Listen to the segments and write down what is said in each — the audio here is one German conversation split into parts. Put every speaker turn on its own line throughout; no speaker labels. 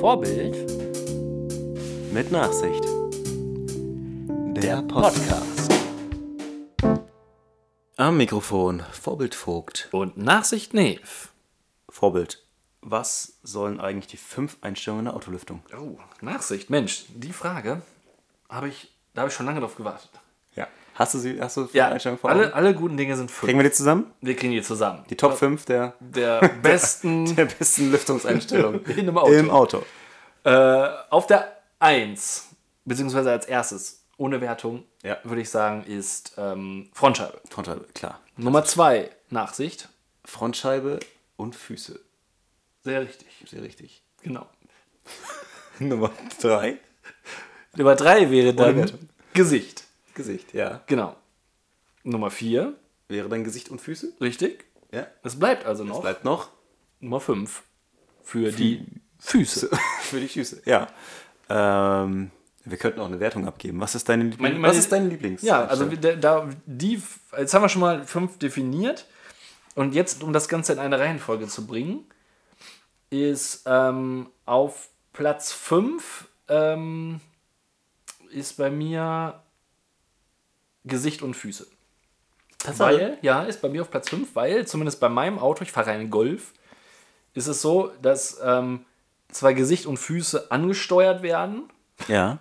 Vorbild
Mit Nachsicht. Der Podcast. Am Mikrofon Vorbild Vogt.
und Nachsicht Neve.
Vorbild. Was sollen eigentlich die fünf Einstellungen der Autolüftung?
Oh, Nachsicht, Mensch, die Frage habe ich, da habe ich schon lange drauf gewartet.
Ja. Hast du sie, hast du
Ja,
Einstellungen vor
alle,
Augen?
alle guten Dinge sind fünf.
Kriegen wir die zusammen?
wir kriegen die zusammen.
Die Top 5 der,
Der besten
der besten Lüftungseinstellungen
in einem Auto.
im Auto.
Äh, auf der 1, beziehungsweise als erstes, ohne Wertung,
Ja.
würde ich sagen, ist ähm, Frontscheibe.
Frontscheibe, klar.
Nummer 2, Nachsicht.
Frontscheibe und Füße.
Sehr richtig.
Sehr richtig.
Genau.
Nummer 3.
Nummer 3 wäre dann. Gesicht.
Gesicht, ja.
Genau. Nummer 4,
Wäre dein Gesicht und Füße?
richtig.
Ja.
Es bleibt also noch
Bleibt noch
Nummer 5 für die Füße.
für die Füße. Ja. Ähm, wir könnten auch eine Wertung abgeben. Was ist deine, Liebling
Meine- meine-
Was ist deine Lieblings?
Ja, also da, da die, jetzt haben wir schon mal fünf definiert. Und jetzt, um das Ganze in eine Reihenfolge zu bringen, ist ähm, auf Platz 5 ähm, ist bei mir Gesicht und Füße. Weil, ja, ist bei mir auf Platz 5, weil zumindest bei meinem Auto, ich fahre einen Golf, ist es so, dass ähm, zwar Gesicht und Füße angesteuert werden,
Ja.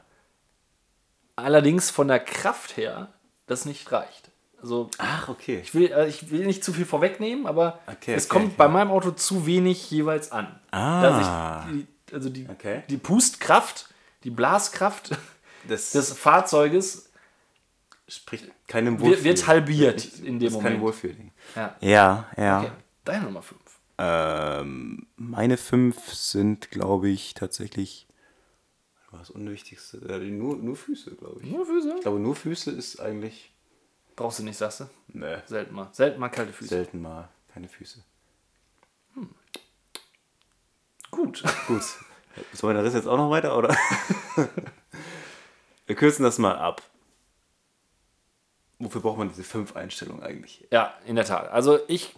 allerdings von der Kraft her das nicht reicht. Also
Ach, okay.
ich will, äh, ich will nicht zu viel vorwegnehmen, aber
Okay,
es
okay,
kommt
okay.
bei meinem Auto zu wenig jeweils an.
Ah.
Dass ich die, also die, die Pustkraft, die Blaskraft
Das,
des Fahrzeuges
spricht keinem
wird, wird halbiert in dem
ist kein
Moment.
Wohlfühlding.
Ja.
Ja, ja.
Okay. Deine Nummer 5.
Ähm, meine fünf sind, glaube ich, tatsächlich was Unwichtigste. Nur, nur Füße, glaube ich.
Nur Füße?
Ich glaube, nur Füße ist eigentlich
Brauchst du nicht, sagst du?
ne,
Selten mal. Selten mal kalte Füße.
selten mal keine Füße.
Gut.
Gut. Sollen wir das jetzt auch noch weiter, oder? wir kürzen das mal ab. Wofür braucht man diese fünf Einstellungen eigentlich?
Ja, in der Tat. Also ich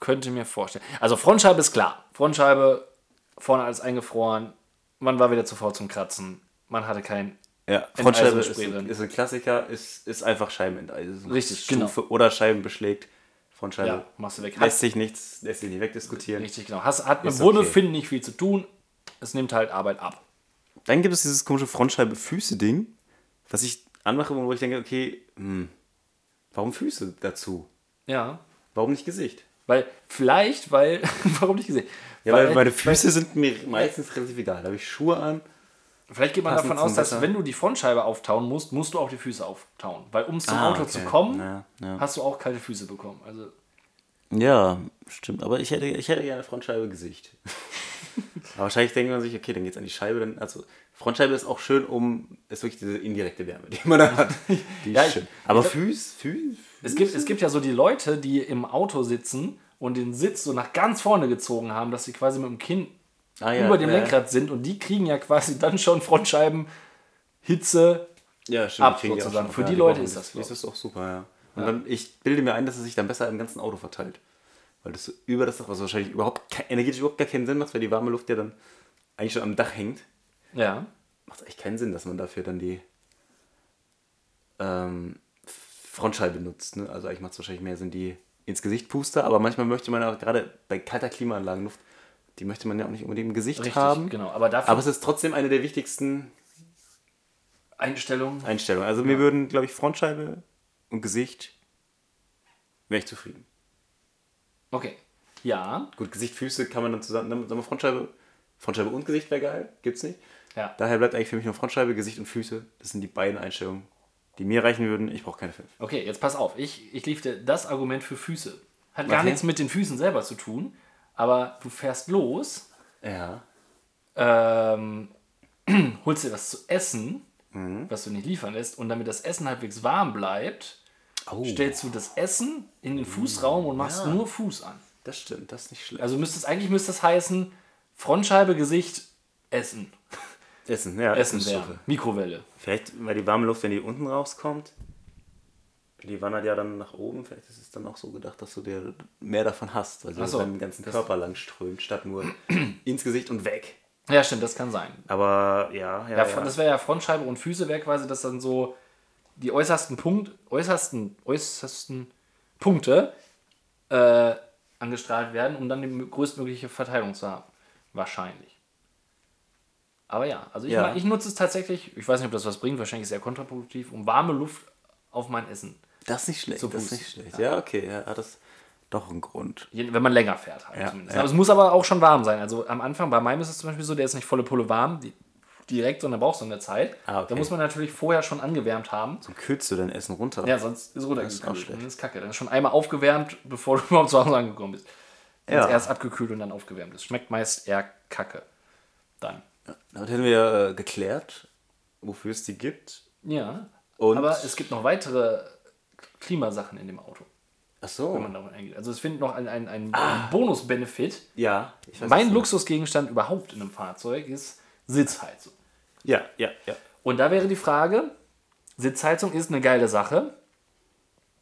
könnte mir vorstellen. Also Frontscheibe ist klar. Frontscheibe, vorne alles eingefroren. Man war wieder zu faul zum Kratzen. Man hatte kein.
Ja, Frontscheibe ist, ist ein Klassiker, ist, ist einfach Scheibenenteisen.
Richtig, genau.
Oder Scheiben beschlägt. Frontscheibe
Ja, machst du weg.
lässt sich nichts, lässt sich nicht wegdiskutieren.
Richtig, genau. Hast, hat mit
Ist
Wohlbefinden nicht viel zu tun. Es nimmt halt Arbeit ab.
Dann gibt es dieses komische Frontscheibe-Füße-Ding, was ich anmache, wo ich denke, okay, hm, warum Füße dazu?
Ja.
Warum nicht Gesicht?
Weil, vielleicht, weil. warum nicht gesehen?
Ja, weil, meine Füße sind mir meistens relativ egal. Da habe ich Schuhe an.
Vielleicht geht man davon aus, dass
Wetter.
wenn du die Frontscheibe auftauen musst, musst du auch die Füße auftauen. Weil um zum
Ah,
Auto
okay.
zu kommen,
Ja, ja.
hast du auch kalte Füße bekommen. Also
Ja, stimmt. Aber ich hätte, ich hätte gerne Frontscheibe Gesicht. Aber wahrscheinlich denkt man sich, okay, dann geht's an die Scheibe. Dann, also Frontscheibe ist auch schön, um ist wirklich diese indirekte Wärme, die man da hat. Die
Ja,
ist schön. Aber Füß, Füß,
Es gibt, es gibt ja so die Leute, die im Auto sitzen und den Sitz so nach ganz vorne gezogen haben, dass sie quasi mit dem Kinn
Ah, ja,
über dem
ja.
Lenkrad sind und die kriegen ja quasi dann schon Frontscheiben Hitze.
Ja, stimmt.
ab, sozusagen. Für die Leute ist das, glaub
Das ist auch super, ja. Und dann, ich bilde mir ein, dass es sich dann besser im ganzen Auto verteilt. Weil das so über das Dach, was wahrscheinlich überhaupt kein, energetisch überhaupt gar keinen Sinn macht, weil die warme Luft ja dann eigentlich schon am Dach hängt.
Ja.
Macht echt keinen Sinn, dass man dafür dann die ähm, Frontscheibe nutzt. Ne? Also eigentlich macht es wahrscheinlich mehr Sinn, die ins Gesicht puste, aber manchmal möchte man auch gerade bei kalter Klimaanlagenluft, die möchte man ja auch nicht unbedingt im Gesicht
Richtig,
haben.
genau. Aber dafür
Aber es ist trotzdem eine der wichtigsten
Einstellung.
Einstellungen. Also mir würden, glaube ich, Frontscheibe und Gesicht wäre ich zufrieden.
Okay. Ja.
Gut, Gesicht, Füße kann man dann zusammen, dann sagen wir Frontscheibe, Frontscheibe und Gesicht wäre geil, gibt's nicht.
Ja.
Daher bleibt eigentlich für mich nur Frontscheibe, Gesicht und Füße. Das sind die beiden Einstellungen, die mir reichen würden. Ich brauche keine fünf.
Okay, jetzt pass auf. Ich, ich lief dir das Argument für Füße. Hat gar
Okay.
nichts mit den Füßen selber zu tun, aber du fährst los,
Ja.
ähm, holst dir was zu essen,
Mhm.
was du nicht liefern lässt, und damit das Essen halbwegs warm bleibt,
Oh,
stellst du das Essen in den Fußraum und machst
Ja.
nur Fuß an.
das stimmt, das ist nicht schlecht.
Also müsste es eigentlich müsste es heißen, Frontscheibe, Gesicht, Essen.
Essen, ja,
Essen wärmen. Mikrowelle.
Vielleicht, weil die warme Luft, wenn die unten rauskommt. Die wandert ja dann nach oben. Vielleicht ist es dann auch so gedacht, dass du dir mehr davon hast, weil
Ach so,
deinen ganzen Körper lang strömt, statt nur ins Gesicht und weg.
Ja, stimmt, das kann sein.
Aber ja, ja,
Ja,
ja.
Das wäre ja Frontscheibe und Füße wäre quasi, dass dann so die äußersten Punkt, äußersten, äußersten Punkte äh, angestrahlt werden, um dann die größtmögliche Verteilung zu haben. Wahrscheinlich. Aber ja, also ich,
Ja.
ich nutze es tatsächlich, ich weiß nicht, ob das was bringt, wahrscheinlich sehr kontraproduktiv, um warme Luft auf mein Essen.
Das ist nicht schlecht. Das ist nicht schlecht. Ja, okay, ja, das doch einen Grund.
Wenn man länger fährt halt
Ja,
zumindest.
ja.
Aber es muss aber auch schon warm sein. Also am Anfang, bei meinem ist es zum Beispiel so, der ist nicht volle Pulle warm, die, direkt, sondern braucht so eine Zeit.
Ah, okay.
Da muss man natürlich vorher schon angewärmt haben.
Dann kühlst du dein Essen runter.
Ja, sonst ist runtergekühlt. Dann ist kacke. Dann ist schon einmal aufgewärmt, bevor du überhaupt zu Hause angekommen bist. Wenn
Ja.
erst abgekühlt und dann aufgewärmt ist. Schmeckt meist eher kacke. Dann.
Damit hätten wir äh, geklärt, wofür es die gibt.
Ja.
Und-
Aber es gibt noch weitere Klimasachen in dem Auto,
Ach so.
wenn man darauf eingeht. Also es findet noch ein, ein, ein Bonus-Benefit.
Ja,
Mein Luxusgegenstand überhaupt in einem Fahrzeug ist Sitzheizung.
Ja, ja, ja.
Und da wäre die Frage, Sitzheizung ist eine geile Sache.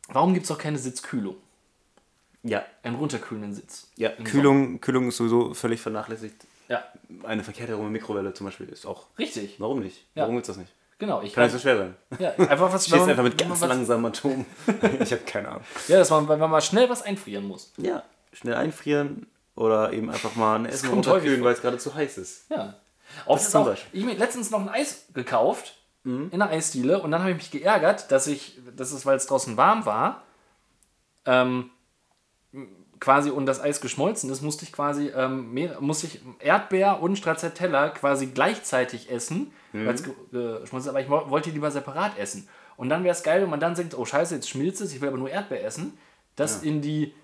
Warum gibt es auch keine Sitzkühlung?
Ja,
Einen runterkühlenden Sitz.
ja. Kühlung, Kühlung ist sowieso völlig vernachlässigt.
Ja,
Eine verkehrte herum Mikrowelle zum Beispiel ist auch.
richtig.
Warum nicht?
Ja.
Warum gibt's das nicht?
Genau. Ich
Kann nicht so schwer sein.
ja, einfach was, man-
einfach mit ganz langsamen Atomen. ich habe keine Ahnung.
Ja, dass man, wenn man mal schnell was einfrieren muss.
Ja, schnell einfrieren oder eben einfach mal ein Essen runterkühlen, weil es gerade zu heiß ist.
Ja.
Das zum
auch,
Beispiel.
ich habe mir letztens noch ein Eis gekauft
Mhm.
in einer Eisdiele und dann habe ich mich geärgert, dass ich, das ist, weil es draußen warm war, ähm, quasi und das Eis geschmolzen ist, musste ich quasi ähm, mehr, musste ich Erdbeer und Stracciatella quasi gleichzeitig essen,
Mhm.
weil es ge- geschmolzen ist, aber ich wo- wollte lieber separat essen. Und dann wäre es geil, wenn man dann denkt, oh scheiße, jetzt schmilzt es, ich will aber nur Erdbeer essen, das in die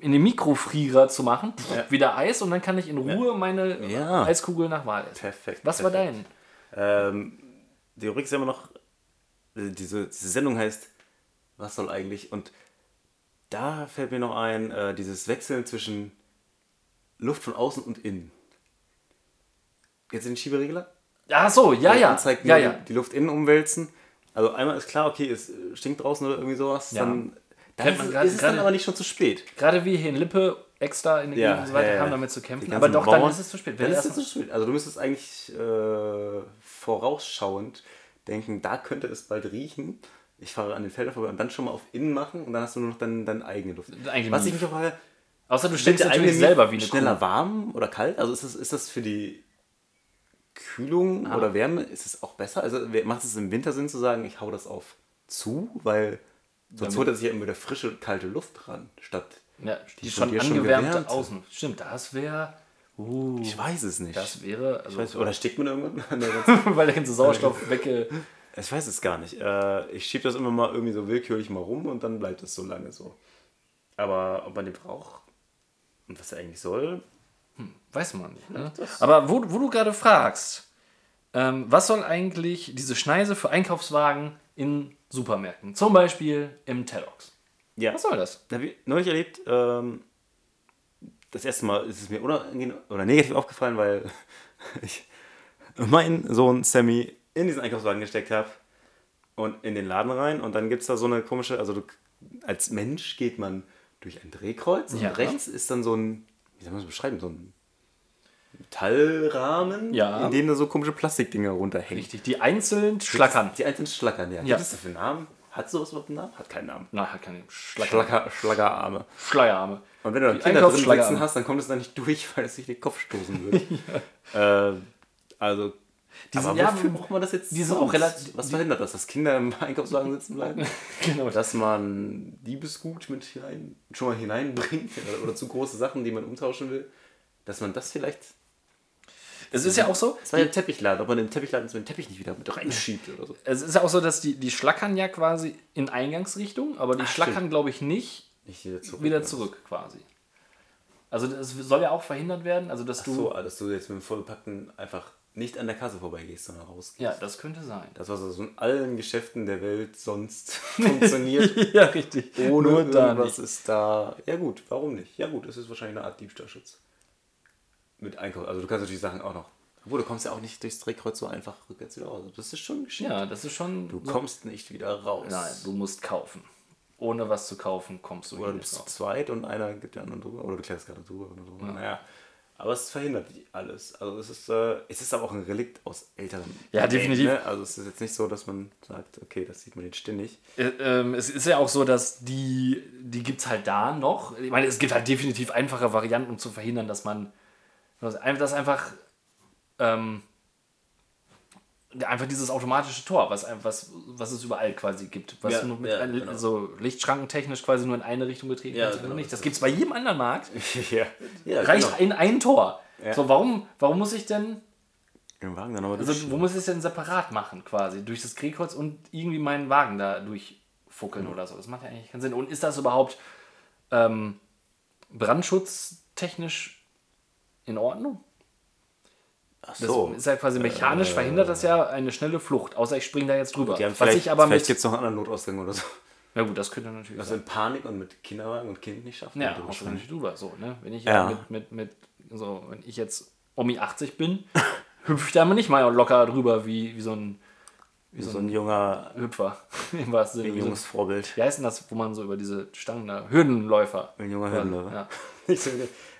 in den Mikrofrierer zu machen,
Ja.
wieder Eis und dann kann ich in Ruhe meine
Ja.
Eiskugel nach Wahl essen.
Perfekt.
Was war
perfekt.
dein?
Ähm, die Rubrik ist ja immer noch, äh, diese, diese Sendung heißt, was soll eigentlich? Und da fällt mir noch ein, äh, dieses Wechseln zwischen Luft von außen und innen. Jetzt in den Schieberegler?
Ach so, ja, ja.
Anzeigt,
ja, ja.
Die Luft innen umwälzen. Also einmal ist klar, okay, es stinkt draußen oder irgendwie sowas.
Ja.
Dann, dann ist,
gerade-
ist es dann
gerade-
aber nicht schon zu spät.
Gerade wir hier in Lippe, extra in der
Ja,
Gegend und so weiter,
ja, ja.
haben damit zu kämpfen. Aber doch, dann
Bauern-
ist es zu spät.
Dann
Wenn
ist es zu spät. Also du müsstest eigentlich äh, vorausschauend denken, da könnte es bald riechen. Ich fahre an den Feldern vorbei und dann schon mal auf innen machen und dann hast du nur noch dein, deine eigene Luft.
eigene
Was ich mich frage,
Außer du stellst natürlich
eigene
selber wie eine
schneller
Kuh.
warm oder kalt? Also ist das, ist das für die Kühlung
Ah.
oder Wärme, ist es auch besser? Also macht es im Winter Sinn zu sagen, ich hau das auf zu, weil sonst holt er sich ja immer wieder frische, kalte Luft dran, statt
Ja, die,
Die
schon
schon
angewärmte
gewärmt.
Außen. Stimmt, das wäre. Uh,
ich weiß es nicht.
das wäre. Also,
ich weiß, oder steckt man irgendwann an der ganzen
weil der ganze Sauerstoff wegge.
Ich weiß es gar nicht. Äh, ich schiebe das immer mal irgendwie so willkürlich mal rum und dann bleibt es so lange so. Aber ob man den braucht und was er eigentlich soll,
Weiß man nicht. Ne? Aber wo, wo du gerade fragst, ähm, was soll eigentlich diese Schneise für Einkaufswagen in Supermärkten? Zum Beispiel im Tellox.
ja.
Was soll das?
Habe ich neulich erlebt, ähm, das erste Mal ist es mir oder negativ aufgefallen, weil ich meinen Sohn Sammy in diesen Einkaufswagen gesteckt habe und in den Laden rein und dann gibt es da so eine komische, also du, als Mensch geht man durch ein Drehkreuz
Ja.
und rechts ist dann so ein, wie soll man das beschreiben, so ein Metallrahmen,
Ja.
in dem da so komische Plastikdinger runterhängen.
Richtig, die einzeln schlackern.
Die einzelnen Schlackern, ja.
Ja.
Gibt es dafür einen Namen? Hat sowas überhaupt einen Namen? Hat keinen Namen.
Na, hat keine Schlacker.
Schlacker, Schlackerarme.
Schleierarme.
Und wenn du dann Kinder drin sitzen hast, dann kommt es da nicht durch, weil es sich den Kopf stoßen würde. äh, also,
Die
aber
sind- ja,
wofür braucht man das jetzt?
die sind auch relativ-
Was verhindert das, dass Kinder im Einkaufswagen sitzen bleiben?
Genau.
dass man Diebesgut mit hinein, schon mal hineinbringt oder, oder zu große Sachen, die man umtauschen will, dass man das vielleicht.
Es ist ja auch so,
Das war ja ein Teppichladen, ob man den Teppichladen so den Teppich nicht wieder mit reinschiebt oder so.
es ist ja auch so, dass die, die schlackern ja quasi in Eingangsrichtung, aber die
Ach,
schlackern, glaube ich, nicht
Nicht wieder zurück.
wieder zurück quasi. Also das soll ja auch verhindert werden, also dass
Ach
du...
so, dass du jetzt mit dem vollbepackten einfach nicht an der Kasse vorbeigehst, sondern rausgehst.
Ja, das könnte sein.
Das, was so in allen Geschäften der Welt sonst funktioniert,
ja, richtig.
ohne
Nur
irgendwas ist da. Ja gut, warum nicht? Ja gut, es ist wahrscheinlich eine Art Diebstahlschutz. Mit Einkauf. Also du kannst natürlich Sachen auch noch Obwohl, du kommst ja auch nicht durchs Drehkreuz so einfach rückwärts wieder raus. Das ist schon geschickt.
Ja, das ist schon.
Du kommst nicht wieder raus.
Nein, du musst kaufen. Ohne was zu kaufen, kommst du
Oder
hier
du
nicht
bist
raus.
zu zweit und einer gibt den anderen drüber. Oder du klärst gerade drüber oder so. Naja. Aber es verhindert alles. Also es ist, äh, es ist aber auch ein Relikt aus älteren.
Ja, definitiv.
Ne? Also es ist jetzt nicht so, dass man sagt, okay, das sieht man jetzt ständig.
Äh, ähm, es ist ja auch so, dass die, die gibt es halt da noch. Ich meine, es gibt halt definitiv einfache Varianten, um zu verhindern, dass man, dass einfach, ähm, einfach dieses automatische Tor, was, was, was es überall quasi gibt, was
Ja,
nur mit
ja, genau.
so lichtschrankentechnisch quasi nur in eine Richtung getreten
Ja,
kannst.
genau.
nicht. Das gibt es bei jedem anderen Markt.
ja.
Reicht
genau.
in ein Tor. So, warum, warum muss ich denn
Den Wagen dann aber
Also, wo muss ich es denn separat machen, quasi? Durch das Drehkreuz und irgendwie meinen Wagen da durchfuckeln oder so. Das macht ja eigentlich keinen Sinn. Und ist das überhaupt ähm, brandschutztechnisch in Ordnung?
Ach
Das
so.
ist ja quasi mechanisch verhindert das ja eine schnelle Flucht, außer ich springe da jetzt drüber.
Die haben
Was
vielleicht
ich aber
vielleicht gibt es noch einen anderen Notausgang oder so.
Ja gut, das könnte natürlich
Also
sein.
in Panik und mit Kinderwagen und Kind nicht schaffen.
Ja, auch
drüber
natürlich drüber. So, ne? Wenn ich
Ja.
mit, mit, mit, so, wenn ich jetzt Omi 80 bin, hüpfe ich da mal nicht mal locker drüber wie, wie so ein
Wie so ein junger,
Hüpfer. Im wahrsten
wie
Sinne.
ein junges Vorbild.
Wie heißt denn das, wo man so über diese Stangen da. Hürdenläufer.
Ein junger Hürdenläufer.
Ja.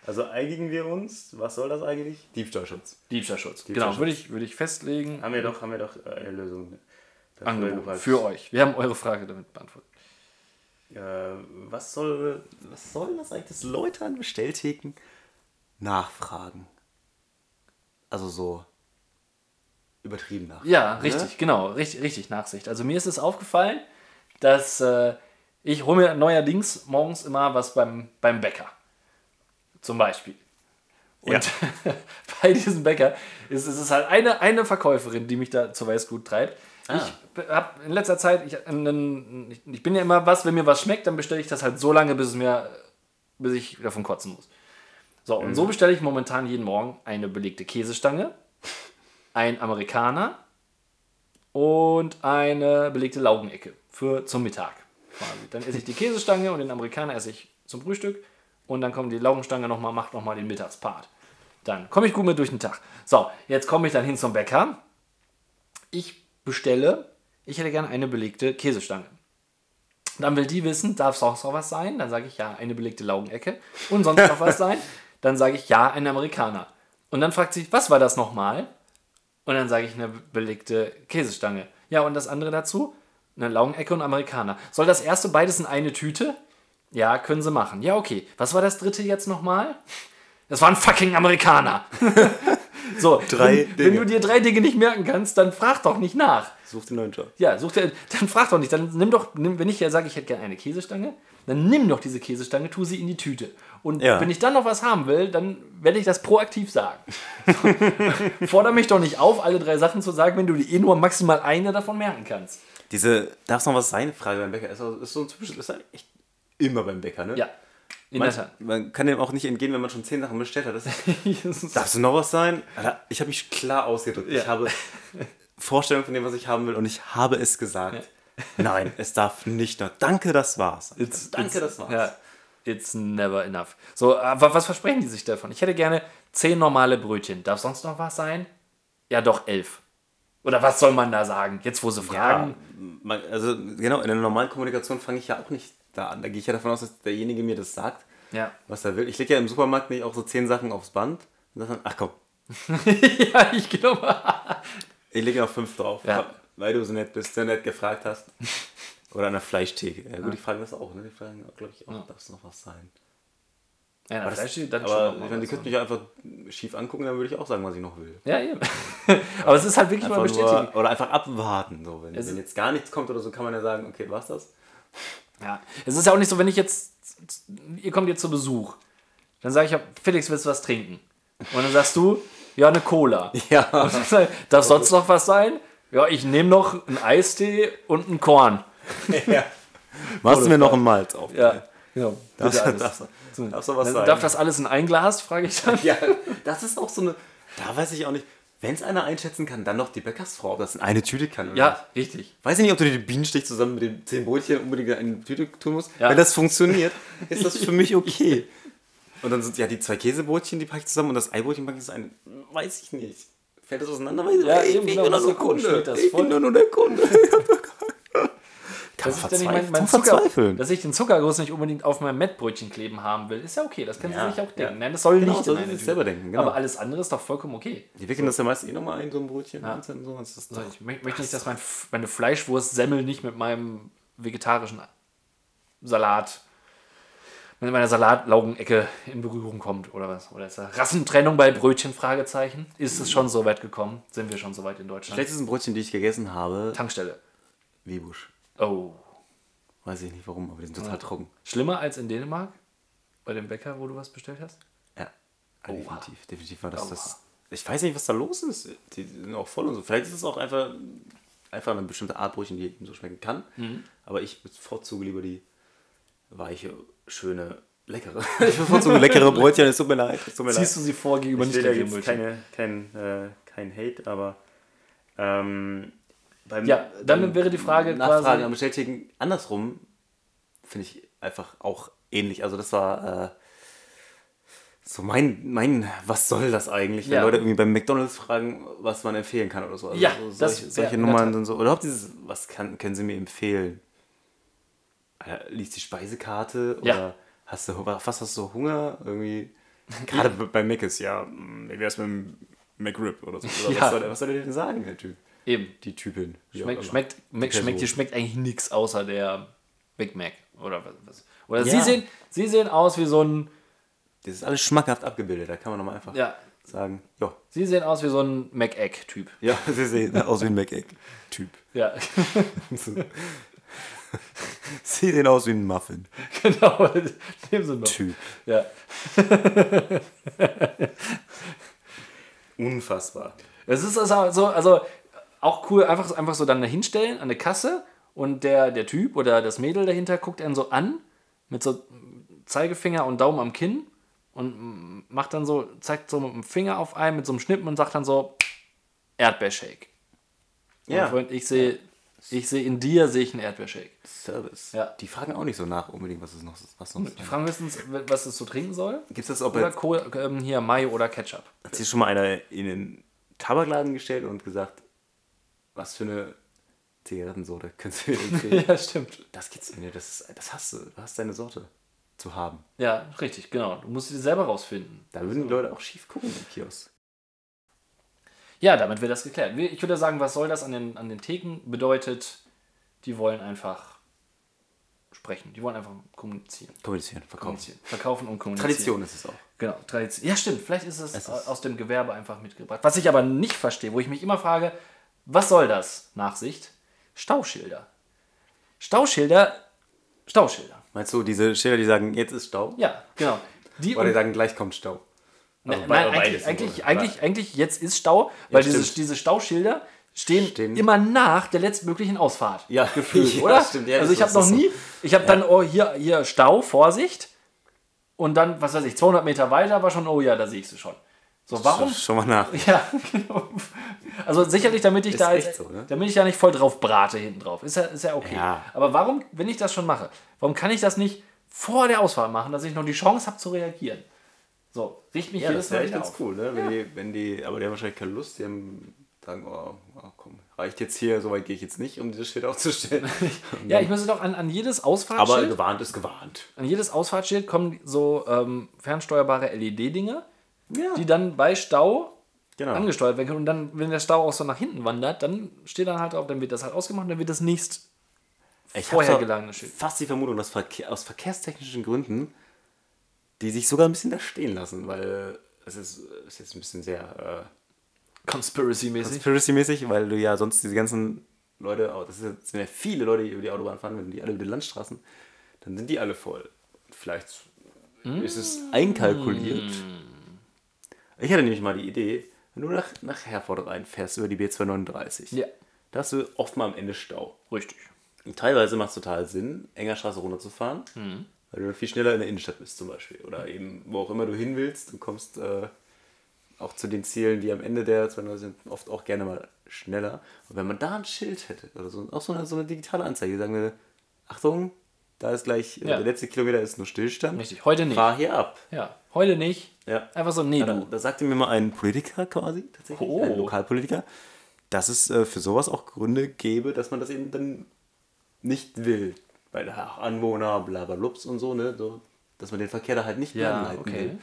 Also einigen wir uns, was soll das eigentlich? Diebstahlschutz.
Diebstahlschutz.
Diebstahlschutz.
Genau, würde ich, würde ich festlegen.
Haben wir doch, haben wir doch äh, eine Lösung. dafür
Angeboten für euch. Wir haben eure Frage damit beantwortet.
Äh, was soll, was soll das eigentlich, dass Leute an Bestelltheken nachfragen? Also so übertrieben nach.
Ja,
Ne?
richtig, genau, richtig, richtig Nachsicht. Also mir ist es aufgefallen, dass äh, ich hole mir neuerdings morgens immer was beim, beim Bäcker. Zum Beispiel. Und bei diesem Bäcker ist, ist es halt eine, eine Verkäuferin, die mich da zur Weißglut treibt.
Ah.
Ich habe in letzter Zeit, ich, ich, bin ja immer was, wenn mir was schmeckt, dann bestelle ich das halt so lange, bis es mir, bis ich davon kotzen muss. So, und so bestelle ich momentan jeden Morgen eine belegte Käsestange, ein Amerikaner und eine belegte Laugenecke für zum Mittag. Quasi. Dann esse ich die Käsestange und den Amerikaner esse ich zum Frühstück und dann kommt die Laugenstange nochmal, macht nochmal den Mittagspart. Dann komme ich gut mit durch den Tag. So, jetzt komme ich dann hin zum Bäcker. Ich bestelle, ich hätte gerne eine belegte Käsestange. Dann will die wissen, darf sonst noch was sein? Dann sage ich ja, eine belegte Laugenecke. Und sonst noch was sein? Dann sage ich ja, ein Amerikaner. Und dann fragt sie, was war das nochmal? Und dann sage ich eine belegte Käsestange. Ja, und das andere dazu? Eine Laugenecke und Amerikaner. Soll das erste beides in eine Tüte? Ja, können sie machen. Ja, okay. Was war das dritte jetzt nochmal? Das war ein fucking Amerikaner. so,
Drei
wenn, wenn du dir drei Dinge nicht merken kannst, dann frag doch nicht nach.
Such den neuen Job.
Ja, such dir, dann frag doch nicht. Dann nimm doch, nimm, wenn ich ja sage, ich hätte gerne eine Käsestange, dann nimm doch diese Käsestange, tu sie in die Tüte. Und
Ja.
wenn ich dann noch was haben will, dann werde ich das proaktiv sagen. Forder mich doch nicht auf, alle drei Sachen zu sagen, wenn du dir eh nur maximal eine davon merken kannst.
Diese, darf es noch was sein? Frage beim Bäcker. Ist, ist so ein typisches, ist echt immer beim Bäcker, ne?
Ja, in
Man, man kann dem auch nicht entgehen, wenn man schon zehn Sachen bestellt hat. Das
Jesus.
Darf es noch was sein? Alter, Ich habe mich klar ausgedrückt.
Ja.
Ich habe Vorstellungen von dem, was ich haben will und ich habe es gesagt. Nein, es darf nicht noch. Danke, das war's.
It's-
Danke,
it's-
das war's.
Ja, it's never enough. So, aber was versprechen die sich davon? Ich hätte gerne zehn normale Brötchen. Darf sonst noch was sein? Ja, doch, elf. Oder was soll man da sagen? Jetzt, wo sie
Ja,
fragen.
man, also genau, in der normalen Kommunikation fange ich ja auch nicht da an. Da gehe ich ja davon aus, dass derjenige mir das sagt,
Ja.
was er will. Ich lege ja im Supermarkt nicht auch so zehn Sachen aufs Band und sage dann, ach komm,
ja, ich glaube.
ich lege noch fünf drauf,
Ja.
weil du so nett bist, sehr nett gefragt hast. Oder an der Fleischtheke. Ja, gut, die fragen das auch, ne? Die fragen, glaube ich, auch, darf es noch was sein?
Ja,
Aber,
das, dann
aber
schon mal
meine, die könnten mich einfach schief angucken, dann würde ich auch sagen, was ich noch will.
Ja, eben. aber es ist halt wirklich mal
Einfach
bestätigen.
nur, oder einfach abwarten. So. Wenn, wenn jetzt gar nichts kommt oder so, kann man ja sagen, okay, war's das?
Ja. Es ist ja auch nicht so, wenn ich jetzt. Ihr kommt jetzt zu Besuch. Dann sage ich, ja, Felix, willst du was trinken? Und dann sagst du, ja, eine Cola.
Ja.
Und dann sag Darf sonst noch was sein? Ja, ich nehme noch einen Eistee und einen Korn.
Machst du mir noch einen Malz auf?
Ja, genau. Bitte alles.
das, darf so was sein.
Darf das alles in ein Glas, frage ich dann.
ja, das ist auch so eine. Da weiß ich auch nicht. Wenn es einer einschätzen kann, dann noch die Bäckersfrau, ob das in eine Tüte kann. Oder nicht.
Ja, richtig.
Weiß ich nicht, ob du die Bienenstich zusammen mit den zehn Brötchen unbedingt in eine Tüte tun musst.
Ja.
Wenn das funktioniert, ist das für mich okay. Und dann sind ja die zwei Käsebrötchen, die packe ich zusammen und das Eibrötchen packe ich zusammen. Weiß ich nicht. fällt das auseinander, weil
Ja,
ey,
eben,
ich
genau,
bin doch
muss
nur
gucken,
Kunde. Ich bin nur der Kunde.
Dass ich, mein, mein Zucker, dass ich den Zuckerguss nicht unbedingt auf meinem Mettbrötchen kleben haben will, ist ja okay. Das können
Ja,
sie sich auch
ja.
denken. Nein, das soll
Genau,
nicht
so
in
sie selber denken, genau.
Aber alles andere ist doch vollkommen okay.
Die wickeln das ja meist eh nochmal ein, so ein Brötchen. und dann So, das ist
So,
doch,
ich mö- möchte nicht, dass mein, meine Fleischwurst-Semmel nicht mit meinem vegetarischen Salat, mit meiner Salatlaugenecke in Berührung kommt oder was. Oder ist da Rassentrennung bei Brötchen? Fragezeichen. Ist es schon so weit gekommen? Sind wir schon so weit in Deutschland?
schlechtesten Brötchen, die ich gegessen habe,
Tankstelle.
Wiebusch.
Oh.
Weiß ich nicht warum, aber die sind total trocken.
Schlimmer als in Dänemark? Bei dem Bäcker, wo du was bestellt hast?
Ja, definitiv. Definitiv war das
Oha.
das. Ich weiß nicht, was da los ist. Die sind auch voll und so. Vielleicht ist es auch einfach, einfach eine bestimmte Art Brötchen, die ihm so schmecken kann.
Mhm.
Aber ich bevorzuge lieber die weiche, schöne, leckere. ich bevorzuge leckere Brötchen, es tut mir leid. Tut mir
Ziehst du sie vor gegenüber
ich
nicht
will da jetzt keine, kein, äh, kein Hate, aber ähm, beim,
Ja, dann wäre die Frage
Nachfragen
quasi-
am Bestätigen andersrum finde ich einfach auch ähnlich. Also das war äh, so mein, mein, was soll das eigentlich, wenn
Ja.
Leute irgendwie beim McDonalds fragen, was man empfehlen kann oder so. Also
Ja,
so,
das-
solche,
ja,
solche
der
Nummern sind so. Oder überhaupt dieses, was kann, können Sie mir empfehlen? Äh, liest die Speisekarte
Ja.
oder hast du was hast du Hunger? Irgendwie. Gerade bei Mac ist ja, mm, wie wär's mit dem McRib oder so. Oder
Ja.
was, soll, was soll der denn sagen, der Typ?
Eben.
Die Typin.
Schmeckt, schmeckt,
Die
schmeckt, schmeckt, hier schmeckt eigentlich nichts außer der Big Mac. Oder was? was. Oder
Ja.
sie, sehen, sie sehen aus wie so ein.
Das ist alles schmackhaft abgebildet, da kann man nochmal einfach
Ja.
sagen, ja,
Sie sehen aus wie so ein Mac-Egg-Typ.
ja, sie sehen aus wie ein Mac-Egg-Typ.
Ja,
Sie sehen aus wie ein Muffin-Typ.
genau. In dem Sinne. Ja.
Unfassbar.
Es ist also, so- also auch cool, einfach, einfach so dann hinstellen an der Kasse und der, der Typ oder das Mädel dahinter guckt einen so an mit so Zeigefinger und Daumen am Kinn und macht dann so, zeigt so mit dem Finger auf einen mit so einem Schnippen und sagt dann so Erdbeershake.
Ja.
Und Freund, ich sehe, ich sehe in dir sehe ich einen Erdbeershake.
Service.
Ja.
Die fragen auch nicht so nach unbedingt, was es noch was
Die fragen höchstens, was es so trinken soll.
Gibt es das, ob
Oder
jetzt,
Kohl, ähm, hier Mayo oder Ketchup.
hat sich schon mal einer in den Tabakladen gestellt und gesagt, was für eine Zigarettensorte können Sie mir empfehlen?
Ja, stimmt.
das gibt's mir, das, ist, das hast du, du hast deine Sorte zu haben.
Ja, richtig, genau. Du musst sie selber rausfinden.
Da würden die Leute auch schief gucken im Kiosk.
Ja, damit wird das geklärt. Ich würde sagen, was soll das an den, an den Theken? Bedeutet, die wollen einfach sprechen. Die wollen einfach kommunizieren.
Kommunizieren, verkaufen.
kommunizieren. Verkaufen und kommunizieren.
Tradition ist es auch.
Genau, Tradition. Ja, stimmt. Vielleicht ist es,
Es ist-
aus dem Gewerbe einfach mitgebracht. Was ich aber nicht verstehe, wo ich mich immer frage, was soll das? Nachsicht. Stauschilder. Stauschilder. Stauschilder.
Meinst du, diese Schilder, die sagen, jetzt ist Stau?
Ja, genau. Die
Oder die sagen, gleich kommt Stau? Also
Nein, nein, eigentlich, eigentlich, eigentlich, eigentlich, jetzt ist Stau, weil diese,
stimmt.
diese Stauschilder stehen,
Stehen.
immer nach der letztmöglichen Ausfahrt.
Ja,
gefühlt,
ja,
oder?
stimmt, ja,
also ich habe noch
so.
nie, ich habe dann, oh, hier, hier Stau, Vorsicht. Und dann, was weiß ich, 200 Meter weiter war schon, oh ja, da sehe ich sie schon. So, warum?
Schau mal nach.
Ja, genau. Also sicherlich, damit ich
Ist
da jetzt,
so, ne?
damit ich da nicht voll drauf brate hinten drauf. Ist ja, ist ja okay.
Ja.
Aber warum, wenn ich das schon mache, warum kann ich das nicht vor der Ausfahrt machen, dass ich noch die Chance habe zu reagieren? So, riecht mich
Ja,
jedes
das wäre echt ganz cool, ne? Wenn, die, wenn die, aber die haben wahrscheinlich keine Lust, die haben, sagen, oh, oh, komm, reicht jetzt hier, so weit gehe ich jetzt nicht, um dieses Schild aufzustellen.
Ja, ich müsste doch an, an jedes
aber
Ausfahrtsschild,
gewarnt ist gewarnt.
an jedes Ausfahrtsschild kommen so ähm, fernsteuerbare LED-Dinge,
Ja,
die dann bei Stau
genau.
angesteuert werden können. Und dann, wenn der Stau auch so nach hinten wandert, dann steht dann halt drauf, dann wird das halt ausgemacht und dann wird das nächst
Ich
vorher Schild.
fast die Vermutung, dass Verkehr, aus verkehrstechnischen Gründen die sich sogar ein bisschen da stehen lassen, weil es ist, ist jetzt ein bisschen sehr
Conspiracy-mäßig.
äh, conspiracy-mäßig, weil du ja sonst diese ganzen Leute, oh, das sind ja viele Leute, die über die Autobahn fahren, wenn die alle über die Landstraßen, dann sind die alle voll. Vielleicht ist es einkalkuliert. Ich hatte nämlich mal die Idee, wenn du nach, nach Herford reinfährst über die B239,
Ja,
da hast du oft mal am Ende Stau.
richtig.
Und teilweise macht es total Sinn, enger Straße runterzufahren,
Mhm.
weil du dann viel schneller in der Innenstadt bist zum Beispiel. Oder eben, wo auch immer du hin willst, du kommst äh, auch zu den Zielen, die am Ende der 200 sind, oft auch gerne mal schneller. Und wenn man da ein Schild hätte, oder so, auch so eine, so eine digitale Anzeige, die sagen würde, Achtung, da ist gleich,
Ja.
der letzte Kilometer ist nur Stillstand.
Richtig, heute nicht.
Fahr hier ab.
Ja, heute nicht.
Ja.
Einfach so, nee,
Da,
du.
da sagte mir mal ein Politiker quasi, tatsächlich,
Oh.
ein Lokalpolitiker, dass es äh, für sowas auch Gründe gäbe, dass man das eben dann nicht will. Weil ach, Anwohner, blablablubs und so, ne, so, dass man den Verkehr da halt nicht
Ja,
anleiten
okay.
will.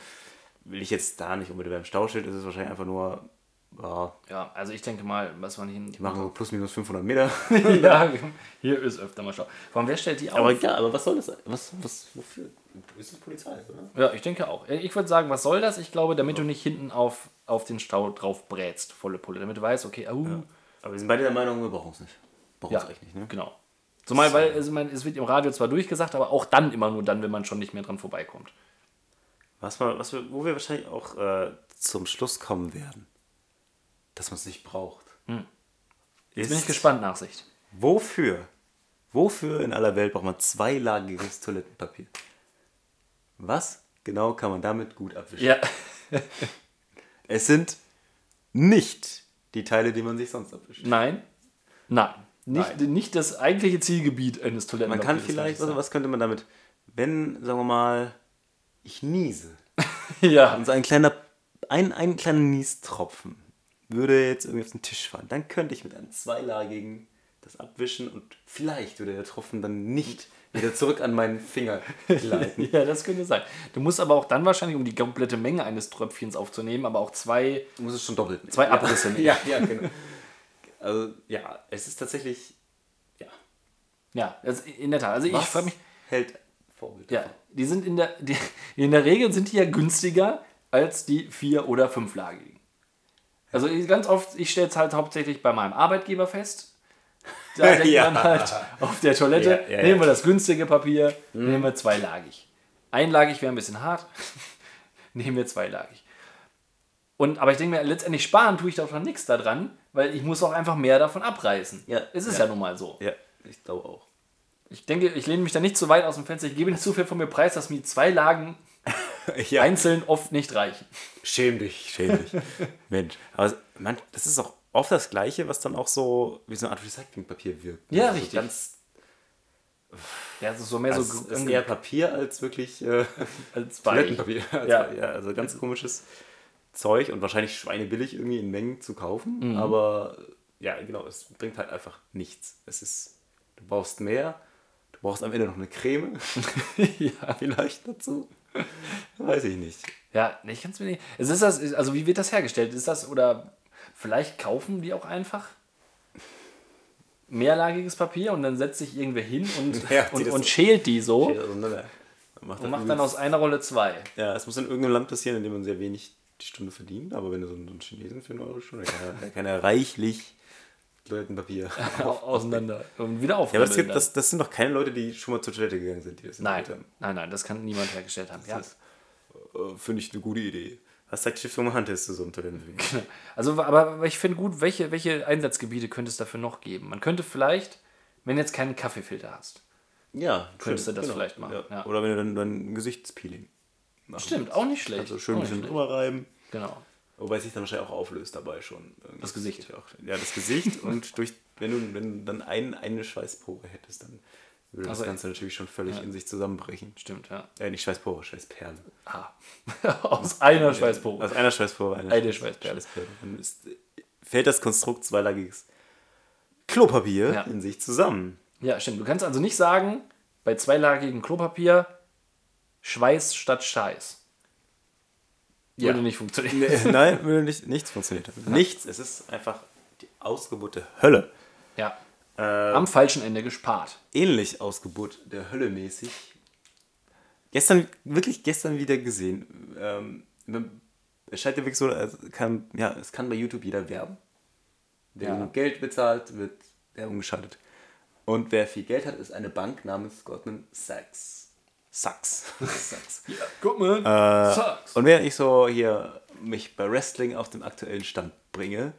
Will ich jetzt da nicht unbedingt beim Stauschild, ist es wahrscheinlich einfach nur, ja,
Ja, also ich denke mal, was man hin.
die machen so plus minus 500 Meter.
ja, hier ist öfter mal Stau. Vor allem, wer stellt die auf?
aber ja, aber was soll das? Was, was, wofür? Ist es Polizei, oder?
ja, ich denke auch. Ich würde sagen, was soll das? Ich glaube, damit du nicht hinten auf, auf den Stau drauf brätst, volle Pulle. Damit du weißt, okay, au,
Aber wir sind beide der Meinung, wir brauchen es nicht. Brauchen
ja,
es echt nicht, ne?
genau. Zumal, weil also, ich meine, es wird im Radio zwar durchgesagt, aber auch dann immer nur dann, wenn man schon nicht mehr dran vorbeikommt.
Was was wir, wo wir wahrscheinlich auch äh, zum Schluss kommen werden, dass man es nicht braucht.
Jetzt bin ich gespannt, Nachsicht.
Wofür, wofür in aller Welt braucht man zweilagiges Toilettenpapier? Was genau kann man damit gut abwischen?
Ja,
Es sind nicht die Teile, die man sich sonst abwischt.
nein, nein. Nicht, nicht das eigentliche Zielgebiet eines
Man
Toilettenpapiers.
kann
würde ich
vielleicht, also was könnte man damit, wenn, sagen wir mal, ich niese
Ja,
und so ein kleiner, ein, ein kleiner Niestropfen würde jetzt irgendwie auf den Tisch fallen, dann könnte ich mit einem zweilagigen das abwischen und vielleicht würde der Tropfen dann nicht wieder zurück an meinen Finger gleiten.
ja, das könnte sein. Du musst aber auch dann wahrscheinlich, um die komplette Menge eines Tröpfchens aufzunehmen, aber auch zwei.
Du musst es schon doppelt nehmen.
Zwei Abrisse nehmen.
Ja, ja, genau. Also, ja, es ist tatsächlich, ja.
Ja, das, in der Tat. Also ich
Was
frage mich.
hält Vorbild
Ja, die sind in der, die, in der Regel sind die ja günstiger als die vier- oder fünflagigen. Also ganz oft, ich stelle es halt hauptsächlich bei meinem Arbeitgeber fest. Da denkt
Ja.
man halt auf der Toilette,
Ja, ja,
nehmen wir das günstige Papier, nehmen wir zweilagig. Einlagig wäre ein bisschen hart, nehmen wir zweilagig. Und, aber ich denke mir, letztendlich sparen tue ich davon nichts daran, weil ich muss auch einfach mehr davon abreißen.
Ja,
Es ist ja,
ja.
nun mal so.
Ja, ich glaube auch.
Ich denke, ich lehne mich da nicht zu weit aus dem Fenster. Ich gebe nicht zu viel von mir preis, dass mir zwei Lagen
Ja.
einzeln oft nicht reichen.
Schäm dich, schäm dich. Mensch, aber man, das ist auch oft das Gleiche, was dann auch so wie so eine Art Recyclingpapier wirkt.
Ja,
Also
richtig.
Ganz,
Ja, es ist so mehr
also
so
es ist eher Papier als wirklich äh,
als.
Toilettenpapier. Also,
Ja.
ja. also ganz komisches Zeug und wahrscheinlich schweinebillig irgendwie in Mengen zu kaufen.
Mhm.
Aber ja, genau, es bringt halt einfach nichts. Es ist, du brauchst mehr, du brauchst am Ende noch eine Creme,
ja.
vielleicht dazu. Weiß ich nicht.
ja, ich kann es mir nicht. Ist das, also wie wird das hergestellt? Ist das oder vielleicht kaufen die auch einfach mehrlagiges Papier und dann setzt sich irgendwer hin und,
Ja,
und, und schält die so.
Man macht
und
das
macht dann aus einer Rolle zwei.
Ja, es muss in irgendeinem Land passieren, in dem man sehr wenig die Stunde verdient. Aber wenn du so einen, so einen Chinesen für eine Euro Stunde, kann er, kann er reichlich Toilettenpapier.
Au- auseinander und wieder
Ja, aber das, gibt, das, das sind doch keine Leute, die schon mal zur Toilette gegangen sind, die das
nein,
entwickelt
nein, nein, das kann niemand hergestellt haben. Ja.
Das äh, finde ich eine gute Idee. Was sagt Stiftung Hand zu so einem Toilettenpapier?
Also, aber ich finde gut, welche, welche Einsatzgebiete könnte es dafür noch geben? Man könnte vielleicht, wenn du jetzt keinen Kaffeefilter hast.
ja,
Könntest du das vielleicht machen,
Ja.
ja.
Oder wenn du dann dein Gesichtspeeling machst.
Stimmt, auch nicht schlecht.
Du schön ein bisschen drüber reiben.
Genau.
Wobei es sich dann wahrscheinlich auch auflöst dabei schon.
Das Gesicht.
Ja, auch. ja, das Gesicht und durch, wenn du, wenn dann ein, eine Schweißpore hättest, dann würde das
Also,
Ganze natürlich schon völlig in sich zusammenbrechen.
Stimmt, ja.
Äh, nicht Schweißpore, Schweißperle.
Ah. Aus einer Schweißpore.
Aus einer Schweißpore eine,
Eine Schweißperle.
Dann ist, fällt das Konstrukt zweilagiges Klopapier
Ja.
in sich zusammen.
Ja, stimmt. Du kannst also nicht sagen, bei zweilagigem Klopapier Schweiß statt Scheiß.
Ja.
Würde nicht funktionieren.
Nee, Nein, würde nicht, nichts funktioniert. Nichts. Es ist einfach die Ausgeburt der Hölle.
Ja.
Äh,
Am falschen Ende gespart.
ähnlich Ausgeburt der Hölle mäßig. Gestern, wirklich gestern wieder gesehen. Ähm, es scheint ja wirklich so, es kann, ja, es kann bei YouTube jeder werben. Wer
Ja.
Geld bezahlt, wird Werbung geschaltet. Und wer viel Geld hat, ist eine Bank namens Goldman Sachs. Sachs. Sachs.
Guck mal.
Äh,
Sucks.
und während ich so hier mich bei Wrestling auf dem aktuellen Stand bringe,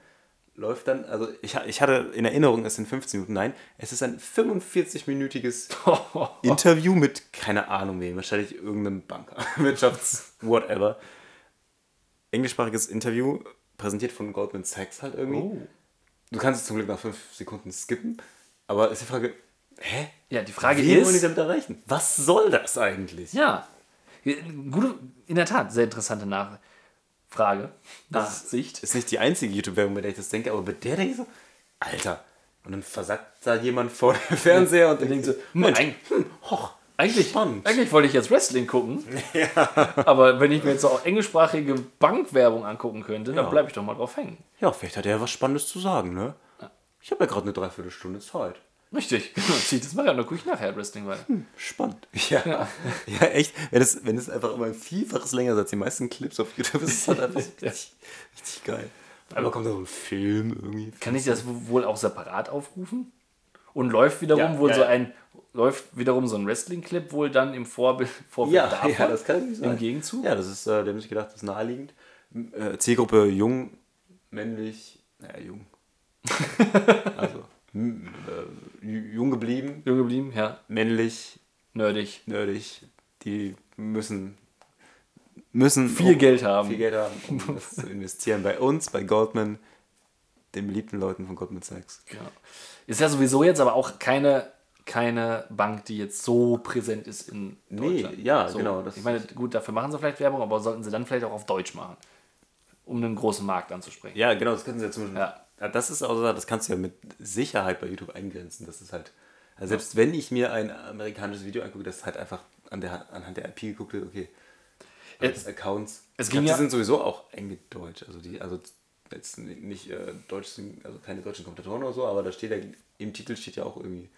läuft dann, also ich, ich hatte in Erinnerung, es sind 15 Minuten, nein, es ist ein 45-minütiges Interview mit, keine Ahnung wem, wahrscheinlich irgendeinem Banker, Wirtschafts-, whatever. Englischsprachiges Interview, präsentiert von Goldman Sachs halt irgendwie.
Oh.
Du kannst es zum Glück nach 5 Sekunden skippen, aber ist die Frage, Hä?
Ja, die Frage
Wie wollen die
ist.
damit erreichen? Was soll das eigentlich?
Ja. Gute, in der Tat, sehr interessante Nachfrage. Nachsicht.
Ist nicht die einzige YouTube-Werbung, bei der ich das denke, aber bei der denke ich so, Alter. Und dann versackt da jemand vor dem Fernseher und denkt so, Mensch,
Eig-
hm, hoch,
Eigentlich,
spannend.
eigentlich wollte ich jetzt Wrestling gucken. Aber wenn ich mir jetzt auch englischsprachige Bankwerbung angucken könnte, dann
Ja.
bleibe ich doch mal drauf hängen.
Ja, vielleicht hat er was Spannendes zu sagen, ne? Ich habe ja gerade eine Dreiviertelstunde Zeit.
Richtig, genau. Zieh das mal an, dann gucke ich nachher Wrestling weiter.
Spannend. Ja, ja. echt. Wenn es, wenn es einfach immer ein Vielfaches länger ist als die meisten Clips auf YouTube, ist es halt
Ja.
richtig, richtig geil. Aber kommt da so ein Film irgendwie.
Kann ich das wohl auch separat aufrufen? Und läuft wiederum
Ja,
wohl
ja,
so
ja.
ein läuft wiederum so ein Wrestling-Clip wohl dann im Vorbild, Vorbild
Ja,
davon?
ja, das kann nicht sein.
Im Gegenzug?
Ja, das ist, äh, der hat sich gedacht, das ist naheliegend. Äh, Zielgruppe jung, männlich, naja, jung. also, jung geblieben,
Jung geblieben, ja.
männlich,
Nerdig.
nerdig. Die müssen, müssen
Viel Geld haben.
viel Geld haben, um das zu investieren. Bei uns, bei Goldman, den beliebten Leuten von Goldman Sachs.
Genau. Ist ja sowieso jetzt aber auch keine, keine Bank, die jetzt so präsent ist in
Nee,
Deutschland.
ja,
so.
genau, das
ich meine, gut, dafür machen sie vielleicht Werbung, aber sollten sie dann vielleicht auch auf Deutsch machen, um einen großen Markt anzusprechen.
Ja, genau, das können sie ja zum Beispiel.
Ja.
Ja, das ist auch so, das kannst du ja mit Sicherheit bei YouTube eingrenzen. Das ist halt. Also selbst wenn ich mir ein amerikanisches Video angucke, das halt einfach an der, anhand der IP geguckt wird, okay. Als Accounts.
es ging
glaub, die
ja-
sind sowieso auch eingedeutscht. Also die, also jetzt nicht äh, deutsch also keine deutschen Kommentatoren oder so, aber da steht ja, im Titel steht ja auch irgendwie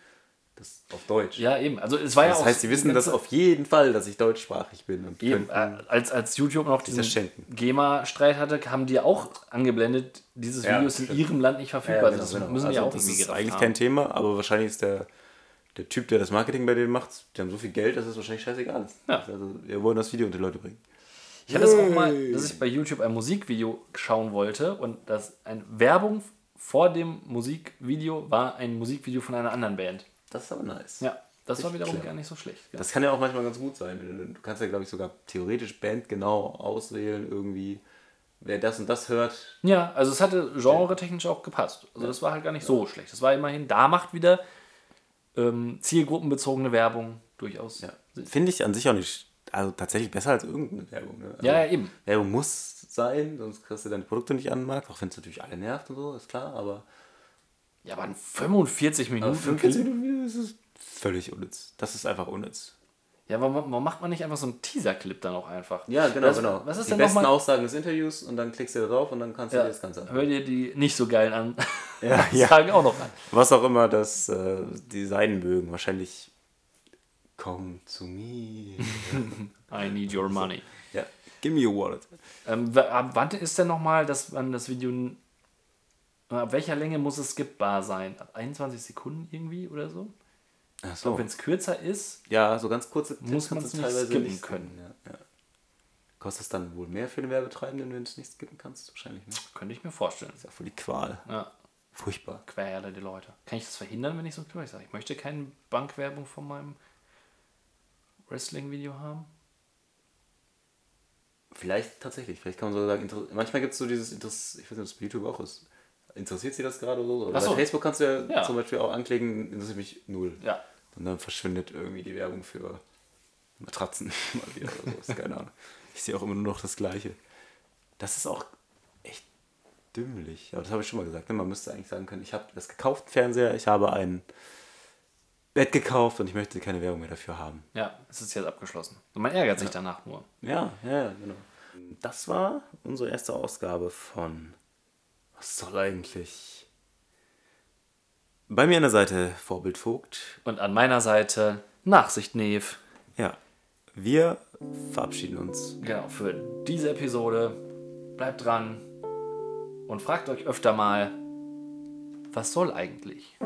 das auf Deutsch.
Ja, eben. Also es war ja
das
auch.
heißt, sie wissen
die
das auf jeden Fall, dass ich deutschsprachig bin. Und
Eben, äh, als, als YouTube noch diesen. GEMA-Streit hatte, haben die auch angeblendet, dieses
Ja,
Video ist in
stimmt.
ihrem Land nicht verfügbar.
Ja,
das
genau,
müssen die
Also
auch
das ist eigentlich
haben.
kein Thema, aber wahrscheinlich ist der, der Typ, der das Marketing bei denen macht, die haben so viel Geld, dass es wahrscheinlich scheißegal ist.
Ja.
Also, wir wollen das Video unter die Leute bringen.
Ich hatte es auch mal, dass ich bei YouTube ein Musikvideo schauen wollte und das eine Werbung vor dem Musikvideo war ein Musikvideo von einer anderen Band.
Das ist aber nice.
Ja, das war wiederum gar nicht so schlecht. Ja.
Das kann ja auch manchmal ganz gut sein. Du kannst ja, glaube ich, sogar theoretisch Band genau auswählen, irgendwie, wer das und das hört.
Ja, also es hatte genre-technisch auch gepasst. Also das war halt gar nicht so schlecht. Das war immerhin, da macht wieder ähm, zielgruppenbezogene Werbung durchaus.
Ja. Finde ich an sich auch nicht, also tatsächlich besser als irgendeine Werbung. Ne? Also,
Ja, ja, eben.
Werbung muss sein, sonst kriegst du deine Produkte nicht an den Markt, auch wenn es natürlich alle nervt und so, ist klar, aber
Ja, aber ein 45 Minuten.
45 Minuten Video ist völlig unnütz. Das ist einfach unnütz.
Ja, warum, warum macht man nicht einfach so einen Teaser-Clip dann auch einfach?
Ja, genau,
was,
genau.
Was ist
die
denn
besten
nochmal?
Aussagen des Interviews und dann klickst du da drauf und dann kannst du
Ja,
dir das Ganze
hör dir die nicht so geilen an.
Ja, ja.
Sagen auch noch an.
Was auch immer das äh, die sein mögen. Wahrscheinlich komm zu mir.
I need your money.
ja, give me your wallet.
Ähm, wann ist denn nochmal, dass man das Video. Ab welcher Länge muss es skippbar sein? Ab 21 Sekunden irgendwie oder so?
Ach so.
wenn es kürzer ist,
Ja, so ganz kurze
Muss
du
nicht
teilweise
skippen
nicht
können.
Ja, ja. Kostet es dann wohl mehr für den Werbetreibenden, wenn du es nicht skippen kannst? Wahrscheinlich, ne?
könnte ich mir vorstellen.
ist ja voll die Qual.
Ja,
Furchtbar.
Querle die Leute. Kann ich das verhindern, wenn ich so? Ich sage, ich möchte keine Bankwerbung von meinem Wrestling-Video haben.
Vielleicht tatsächlich. Vielleicht kann man so sagen, manchmal gibt es so dieses Interesse, ich weiß nicht, ob es bei YouTube auch ist. Interessiert sie das gerade oder so? Oder
so.
Bei Facebook kannst du ja,
Ja.
zum Beispiel auch anklicken, interessiert mich null.
Ja.
Und dann verschwindet irgendwie die Werbung für Matratzen mal wieder oder so. Keine Ahnung. Ich sehe auch immer nur noch das Gleiche. Das ist auch echt dümmlich. Aber das habe ich schon mal gesagt. Ne? Man müsste eigentlich sagen können, ich habe das gekauft, Fernseher, ich habe ein Bett gekauft und ich möchte keine Werbung mehr dafür haben.
Ja, es ist jetzt abgeschlossen. Und man ärgert sich danach nur.
Ja, ja, ja, genau. Das war unsere erste Ausgabe von Was soll eigentlich? Bei mir an der Seite Vorbild Vogt.
Und an meiner Seite Nachsicht Neve.
Ja, wir verabschieden uns.
Genau, für diese Episode. Bleibt dran und fragt euch öfter mal, was soll eigentlich?